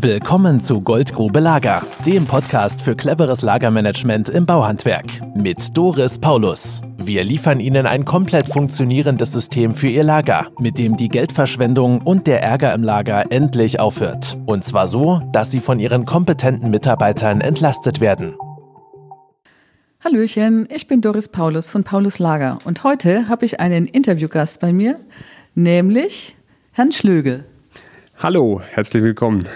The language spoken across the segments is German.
Willkommen zu Goldgrube Lager, dem Podcast für cleveres Lagermanagement im Bauhandwerk mit Doris Paulus. Wir liefern Ihnen ein komplett funktionierendes System für Ihr Lager, mit dem die Geldverschwendung und der Ärger im Lager endlich aufhört. Und zwar so, dass Sie von Ihren kompetenten Mitarbeitern entlastet werden. Hallöchen, ich bin Doris Paulus von Paulus Lager und heute habe ich einen Interviewgast bei mir, nämlich Herrn Schlögel. Hallo, herzlich willkommen.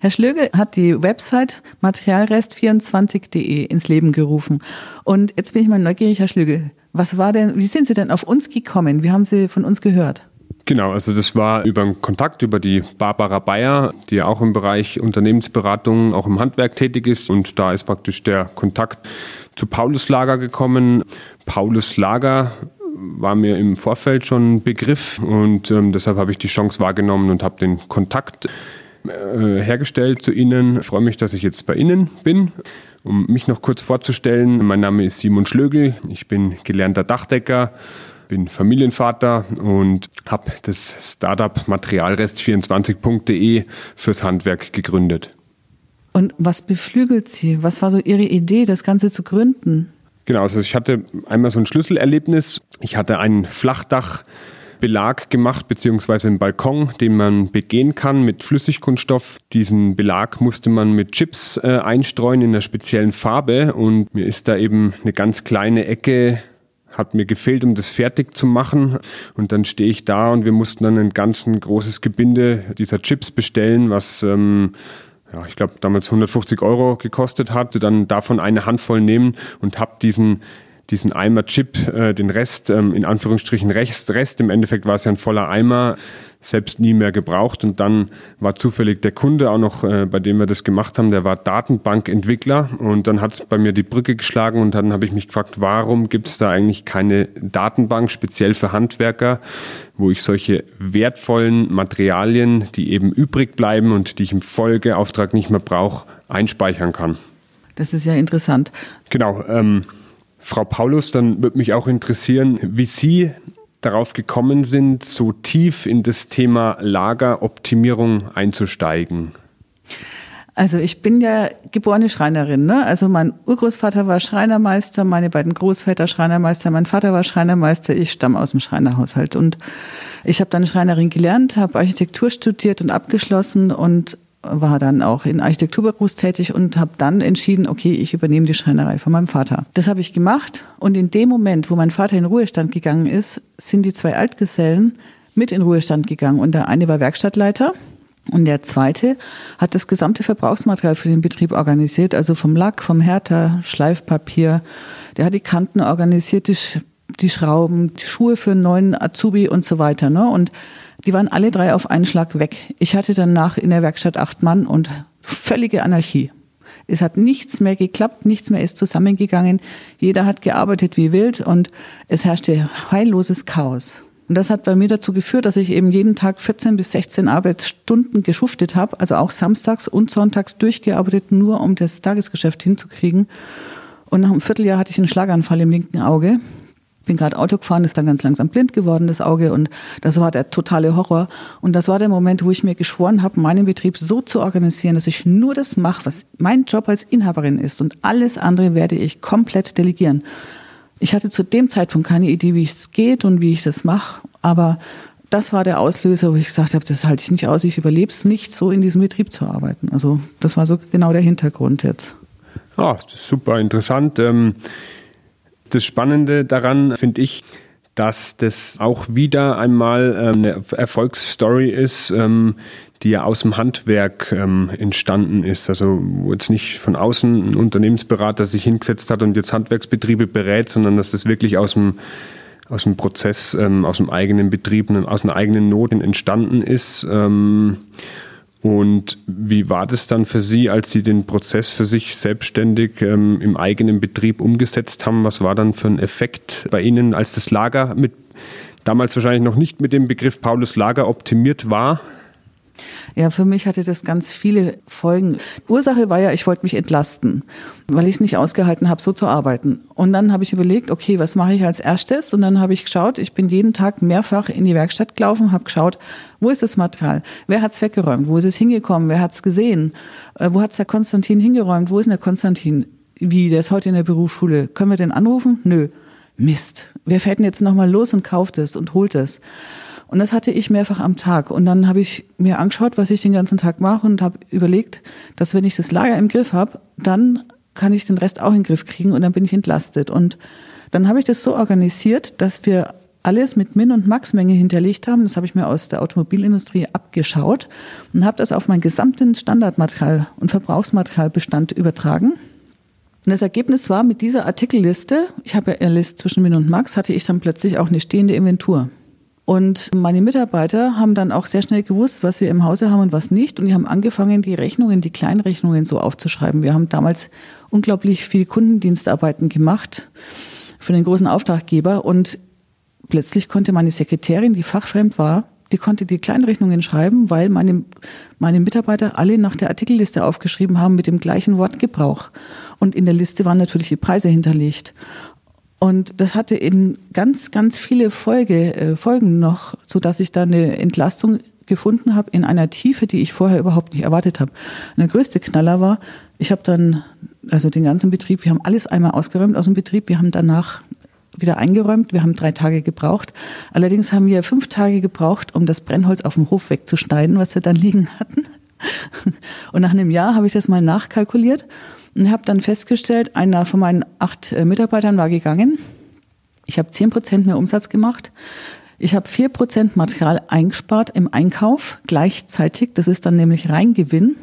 Herr Schlöge hat die Website materialrest24.de ins Leben gerufen. Und jetzt bin ich mal neugierig, Herr Schlöge. Was war denn, wie sind Sie denn auf uns gekommen? Wie haben Sie von uns gehört? Genau, also das war über einen Kontakt über die Barbara Bayer, die auch im Bereich Unternehmensberatung, auch im Handwerk tätig ist. Und da ist praktisch der Kontakt zu Paulus Lager gekommen. Paulus Lager war mir im Vorfeld schon ein Begriff und ähm, deshalb habe ich die Chance wahrgenommen und habe den Kontakt hergestellt zu Ihnen. Ich freue mich, dass ich jetzt bei Ihnen bin. Um mich noch kurz vorzustellen, mein Name ist Simon Schlögel, ich bin gelernter Dachdecker, bin Familienvater und habe das Startup Materialrest24.de fürs Handwerk gegründet. Und was beflügelt Sie? Was war so Ihre Idee, das Ganze zu gründen? Genau, also ich hatte einmal so ein Schlüsselerlebnis. Ich hatte ein Flachdach Belag gemacht, beziehungsweise einen Balkon, den man begehen kann mit Flüssigkunststoff. Diesen Belag musste man mit Chips äh, einstreuen in einer speziellen Farbe und mir ist da eben eine ganz kleine Ecke hat mir gefehlt, um das fertig zu machen. Und dann stehe ich da und wir mussten dann ein ganz großes Gebinde dieser Chips bestellen, was ähm, ja, ich glaube damals 150 Euro gekostet hat. Dann davon eine Handvoll nehmen und habe diesen diesen Eimer Chip, äh, den Rest, ähm, in Anführungsstrichen Rest, Rest, im Endeffekt war es ja ein voller Eimer, selbst nie mehr gebraucht. Und dann war zufällig der Kunde auch noch, äh, bei dem wir das gemacht haben, der war Datenbankentwickler. Und dann hat es bei mir die Brücke geschlagen und dann habe ich mich gefragt, warum gibt es da eigentlich keine Datenbank, speziell für Handwerker, wo ich solche wertvollen Materialien, die eben übrig bleiben und die ich im Folgeauftrag nicht mehr brauche, einspeichern kann. Das ist ja interessant. Genau. Ähm, Frau Paulus, dann würde mich auch interessieren, wie Sie darauf gekommen sind, so tief in das Thema Lageroptimierung einzusteigen. Also ich bin ja geborene Schreinerin. Ne? Also mein Urgroßvater war Schreinermeister, meine beiden Großväter Schreinermeister, mein Vater war Schreinermeister, ich stamme aus dem Schreinerhaushalt. Und ich habe dann Schreinerin gelernt, habe Architektur studiert und abgeschlossen und war dann auch in Architekturbüros tätig und habe dann entschieden, okay, ich übernehme die Schreinerei von meinem Vater. Das habe ich gemacht und in dem Moment, wo mein Vater in Ruhestand gegangen ist, sind die zwei Altgesellen mit in Ruhestand gegangen und der eine war Werkstattleiter und der zweite hat das gesamte Verbrauchsmaterial für den Betrieb organisiert, also vom Lack, vom Härter, Schleifpapier. Der hat die Kanten organisiert, die, die Schrauben, die Schuhe für einen neuen Azubi und so weiter. Ne? Und die waren alle drei auf einen Schlag weg. Ich hatte danach in der Werkstatt acht Mann und völlige Anarchie. Es hat nichts mehr geklappt, nichts mehr ist zusammengegangen. Jeder hat gearbeitet wie wild und es herrschte heilloses Chaos. Und das hat bei mir dazu geführt, dass ich eben jeden Tag 14 bis 16 Arbeitsstunden geschuftet habe, also auch samstags und sonntags durchgearbeitet, nur um das Tagesgeschäft hinzukriegen. Und nach einem Vierteljahr hatte ich einen Schlaganfall im linken Auge bin gerade Auto gefahren, ist dann ganz langsam blind geworden, das Auge. Und das war der totale Horror. Und das war der Moment, wo ich mir geschworen habe, meinen Betrieb so zu organisieren, dass ich nur das mache, was mein Job als Inhaberin ist. Und alles andere werde ich komplett delegieren. Ich hatte zu dem Zeitpunkt keine Idee, wie es geht und wie ich das mache. Aber das war der Auslöser, wo ich gesagt habe, das halte ich nicht aus, ich überlebe es nicht, so in diesem Betrieb zu arbeiten. Also das war so genau der Hintergrund jetzt. Ah, super interessant. Ähm das Spannende daran finde ich, dass das auch wieder einmal ähm, eine Erfolgsstory ist, ähm, die ja aus dem Handwerk ähm, entstanden ist. Also wo jetzt nicht von außen ein Unternehmensberater sich hingesetzt hat und jetzt Handwerksbetriebe berät, sondern dass das wirklich aus dem aus dem Prozess, aus dem eigenen Betrieb, aus einer eigenen Not entstanden ist. Und wie war das dann für Sie, als Sie den Prozess für sich selbstständig ähm, im eigenen Betrieb umgesetzt haben? Was war dann für ein Effekt bei Ihnen, als das Lager mit damals wahrscheinlich noch nicht mit dem Begriff Paulus Lager optimiert war? Ja, für mich hatte das ganz viele Folgen. Ursache war ja, ich wollte mich entlasten, weil ich es nicht ausgehalten habe, so zu arbeiten. Und dann habe ich überlegt, okay, was mache ich als erstes? Und dann habe ich geschaut, ich bin jeden Tag mehrfach in die Werkstatt gelaufen, habe geschaut, wo ist das Material? Wer hat es weggeräumt? Wo ist es hingekommen? Wer hat es gesehen? Äh, wo hat es der Konstantin hingeräumt? Wo ist der Konstantin? Wie, der ist heute in der Berufsschule. Können wir den anrufen? Nö. Mist. Wer fährt denn jetzt nochmal los und kauft es und holt es? Und das hatte ich mehrfach am Tag. Und dann habe ich mir angeschaut, was ich den ganzen Tag mache und habe überlegt, dass wenn ich das Lager im Griff habe, dann kann ich den Rest auch in den Griff kriegen und dann bin ich entlastet. Und dann habe ich das so organisiert, dass wir alles mit Min- und Max-Menge hinterlegt haben. Das habe ich mir aus der Automobilindustrie abgeschaut und habe das auf meinen gesamten Standardmaterial- und Verbrauchsmaterialbestand übertragen. Und das Ergebnis war, mit dieser Artikelliste, ich habe ja eine Liste zwischen Min und Max, hatte ich dann plötzlich auch eine stehende Inventur. Und meine Mitarbeiter haben dann auch sehr schnell gewusst, was wir im Hause haben und was nicht. Und die haben angefangen, die Rechnungen, die Kleinrechnungen so aufzuschreiben. Wir haben damals unglaublich viel Kundendienstarbeiten gemacht für den großen Auftraggeber. Und plötzlich konnte meine Sekretärin, die fachfremd war, die konnte die Kleinrechnungen schreiben, weil meine, meine Mitarbeiter alle nach der Artikelliste aufgeschrieben haben mit dem gleichen Wortgebrauch. Und in der Liste waren natürlich die Preise hinterlegt. Und das hatte in ganz, ganz viele Folge, äh, Folgen noch, so dass ich da eine Entlastung gefunden habe in einer Tiefe, die ich vorher überhaupt nicht erwartet habe. Der größte Knaller war, ich habe dann, also den ganzen Betrieb, wir haben alles einmal ausgeräumt aus dem Betrieb, wir haben danach wieder eingeräumt, wir haben drei Tage gebraucht. Allerdings haben wir fünf Tage gebraucht, um das Brennholz auf dem Hof wegzuschneiden, was wir dann liegen hatten. Und nach einem Jahr habe ich das mal nachkalkuliert und habe dann festgestellt, einer von meinen acht äh, Mitarbeitern war gegangen. Ich habe zehn Prozent mehr Umsatz gemacht. Ich habe vier Prozent Material eingespart im Einkauf gleichzeitig. Das ist dann nämlich Reingewinn.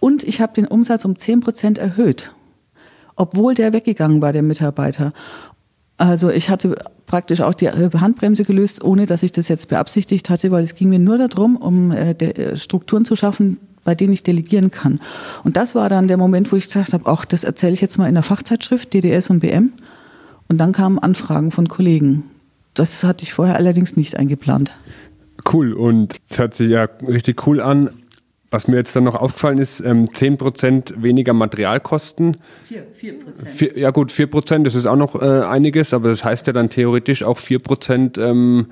Und ich habe den Umsatz um zehn Prozent erhöht, obwohl der weggegangen war, der Mitarbeiter. Also ich hatte praktisch auch die Handbremse gelöst, ohne dass ich das jetzt beabsichtigt hatte, weil es ging mir nur darum, um äh, äh, Strukturen zu schaffen, bei denen ich delegieren kann. Und das war dann der Moment, wo ich gesagt habe, auch das erzähle ich jetzt mal in der Fachzeitschrift DDS und BM. Und dann kamen Anfragen von Kollegen. Das hatte ich vorher allerdings nicht eingeplant. Cool und es hört sich ja richtig cool an. Was mir jetzt dann noch aufgefallen ist, ähm, 10% weniger Materialkosten. 4, 4%. ja gut, 4%, das ist auch noch äh, einiges, aber das heißt ja dann theoretisch auch 4% ähm,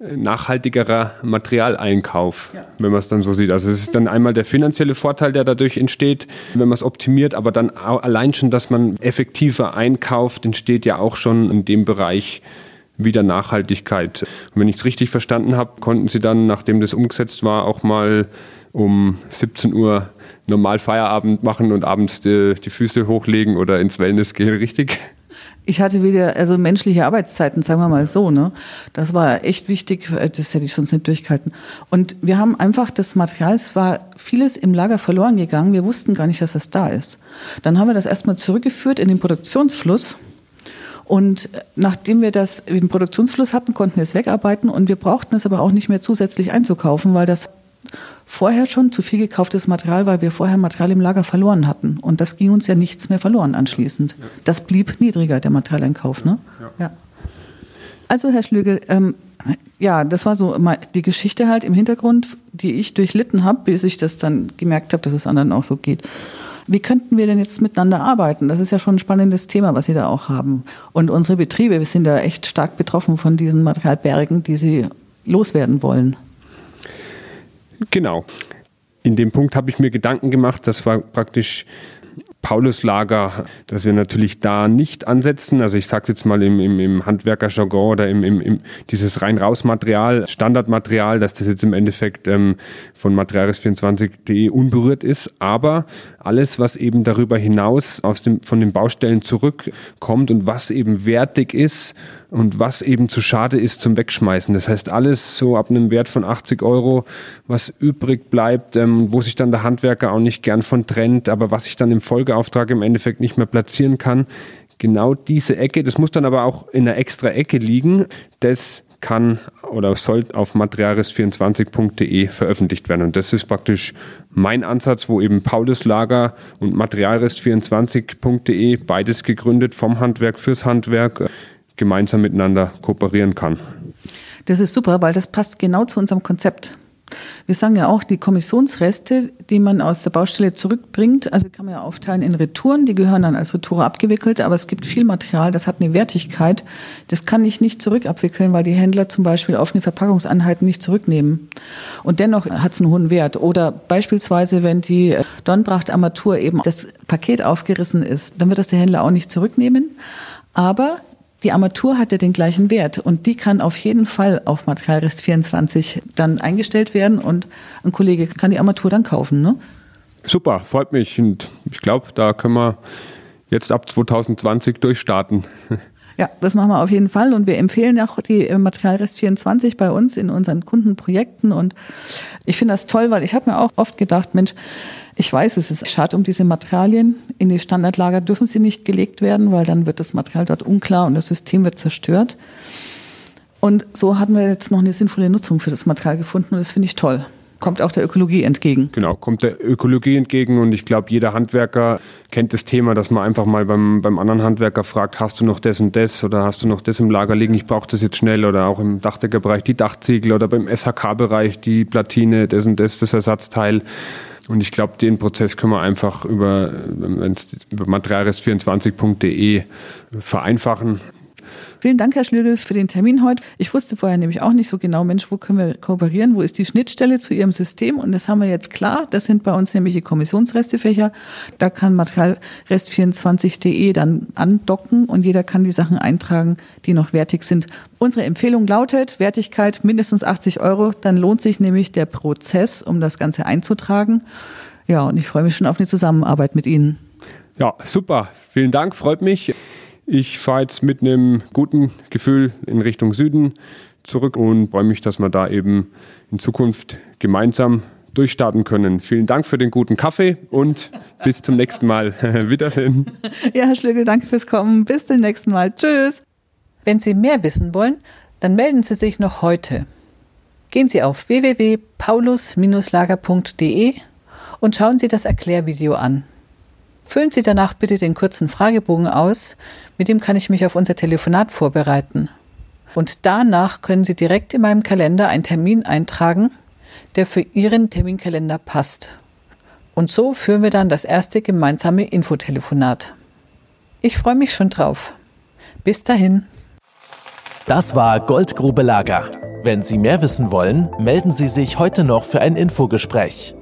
nachhaltigerer Materialeinkauf, ja. wenn man es dann so sieht. Also es ist dann einmal der finanzielle Vorteil, der dadurch entsteht, wenn man es optimiert, aber dann allein schon, dass man effektiver einkauft, entsteht ja auch schon in dem Bereich wieder Nachhaltigkeit. Und wenn ich es richtig verstanden habe, konnten Sie dann, nachdem das umgesetzt war, auch mal um 17 Uhr normal Feierabend machen und abends die, die Füße hochlegen oder ins Wellness gehen, richtig? Ich hatte wieder, also menschliche Arbeitszeiten, sagen wir mal so, ne? Das war echt wichtig, das hätte ich sonst nicht durchgehalten. Und wir haben einfach das Material, es war vieles im Lager verloren gegangen, wir wussten gar nicht, dass das da ist. Dann haben wir das erstmal zurückgeführt in den Produktionsfluss. Und nachdem wir das im Produktionsfluss hatten, konnten wir es wegarbeiten und wir brauchten es aber auch nicht mehr zusätzlich einzukaufen, weil das vorher schon zu viel gekauftes Material, weil wir vorher Material im Lager verloren hatten. Und das ging uns ja nichts mehr verloren anschließend. Ja. Das blieb niedriger, der Materialeinkauf. Ne? Ja. ja. Also, Herr Schlügel, ähm, ja, das war so die Geschichte halt im Hintergrund, die ich durchlitten habe, bis ich das dann gemerkt habe, dass es anderen auch so geht. Wie könnten wir denn jetzt miteinander arbeiten? Das ist ja schon ein spannendes Thema, was Sie da auch haben. Und unsere Betriebe, wir sind da echt stark betroffen von diesen Materialbergen, die Sie loswerden wollen. Genau. In dem Punkt habe ich mir Gedanken gemacht, das war praktisch Pauluslager, dass wir natürlich da nicht ansetzen. Also ich sage jetzt mal im, im, im Handwerkerjargon oder im, im, im dieses rein-raus-Material, Standardmaterial, dass das jetzt im Endeffekt ähm, von Materialis24.de unberührt ist. Aber alles, was eben darüber hinaus aus dem, von den Baustellen zurückkommt und was eben wertig ist und was eben zu schade ist zum Wegschmeißen. Das heißt, alles so ab einem Wert von 80 Euro, was übrig bleibt, ähm, wo sich dann der Handwerker auch nicht gern von trennt, aber was ich dann im Folgeauftrag im Endeffekt nicht mehr platzieren kann. Genau diese Ecke, das muss dann aber auch in einer extra Ecke liegen, das kann oder soll auf materialrest24.de veröffentlicht werden. Und das ist praktisch mein Ansatz, wo eben Paulus Lager und materialrest24.de, beides gegründet vom Handwerk fürs Handwerk, gemeinsam miteinander kooperieren kann. Das ist super, weil das passt genau zu unserem Konzept. Wir sagen ja auch, die Kommissionsreste, die man aus der Baustelle zurückbringt, also kann man ja aufteilen in Retouren, die gehören dann als Retour abgewickelt, aber es gibt viel Material, das hat eine Wertigkeit, das kann ich nicht zurückabwickeln, weil die Händler zum Beispiel offene Verpackungseinheiten nicht zurücknehmen. Und dennoch hat es einen hohen Wert. Oder beispielsweise, wenn die Dornbracht-Armatur eben das Paket aufgerissen ist, dann wird das der Händler auch nicht zurücknehmen. Aber die Armatur hat ja den gleichen Wert und die kann auf jeden Fall auf Materialrest 24 dann eingestellt werden und ein Kollege kann die Armatur dann kaufen. Ne? Super, freut mich und ich glaube, da können wir jetzt ab 2020 durchstarten. Ja, das machen wir auf jeden Fall und wir empfehlen auch die äh, Materialrest 24 bei uns in unseren Kundenprojekten und ich finde das toll, weil ich habe mir auch oft gedacht, Mensch, ich weiß, es ist schade um diese Materialien. In die Standardlager dürfen sie nicht gelegt werden, weil dann wird das Material dort unklar und das System wird zerstört. Und so hatten wir jetzt noch eine sinnvolle Nutzung für das Material gefunden und das finde ich toll. Kommt auch der Ökologie entgegen. Genau, kommt der Ökologie entgegen und ich glaube, jeder Handwerker kennt das Thema, dass man einfach mal beim, beim anderen Handwerker fragt, hast du noch das und das oder hast du noch das im Lager liegen, ich brauche das jetzt schnell oder auch im Dachdeckerbereich die Dachziegel oder beim SHK-Bereich die Platine, das und das, das Ersatzteil. Und ich glaube, den Prozess können wir einfach über, über materialrest24.de vereinfachen. Vielen Dank, Herr Schlügel, für den Termin heute. Ich wusste vorher nämlich auch nicht so genau, Mensch, wo können wir kooperieren? Wo ist die Schnittstelle zu Ihrem System? Und das haben wir jetzt klar. Das sind bei uns nämlich die Kommissionsrestefächer. Da kann Materialrest24.de dann andocken und jeder kann die Sachen eintragen, die noch wertig sind. Unsere Empfehlung lautet, Wertigkeit mindestens 80 Euro. Dann lohnt sich nämlich der Prozess, um das Ganze einzutragen. Ja, und ich freue mich schon auf eine Zusammenarbeit mit Ihnen. Ja, super. Vielen Dank, freut mich. Ich fahre jetzt mit einem guten Gefühl in Richtung Süden zurück und freue mich, dass wir da eben in Zukunft gemeinsam durchstarten können. Vielen Dank für den guten Kaffee und bis zum nächsten Mal. Wiedersehen. Ja, Herr Schlügel, danke fürs Kommen. Bis zum nächsten Mal. Tschüss. Wenn Sie mehr wissen wollen, dann melden Sie sich noch heute. Gehen Sie auf www.paulus-lager.de und schauen Sie das Erklärvideo an. Füllen Sie danach bitte den kurzen Fragebogen aus, mit dem kann ich mich auf unser Telefonat vorbereiten. Und danach können Sie direkt in meinem Kalender einen Termin eintragen, der für Ihren Terminkalender passt. Und so führen wir dann das erste gemeinsame Infotelefonat. Ich freue mich schon drauf. Bis dahin. Das war Goldgrube Lager. Wenn Sie mehr wissen wollen, melden Sie sich heute noch für ein Infogespräch.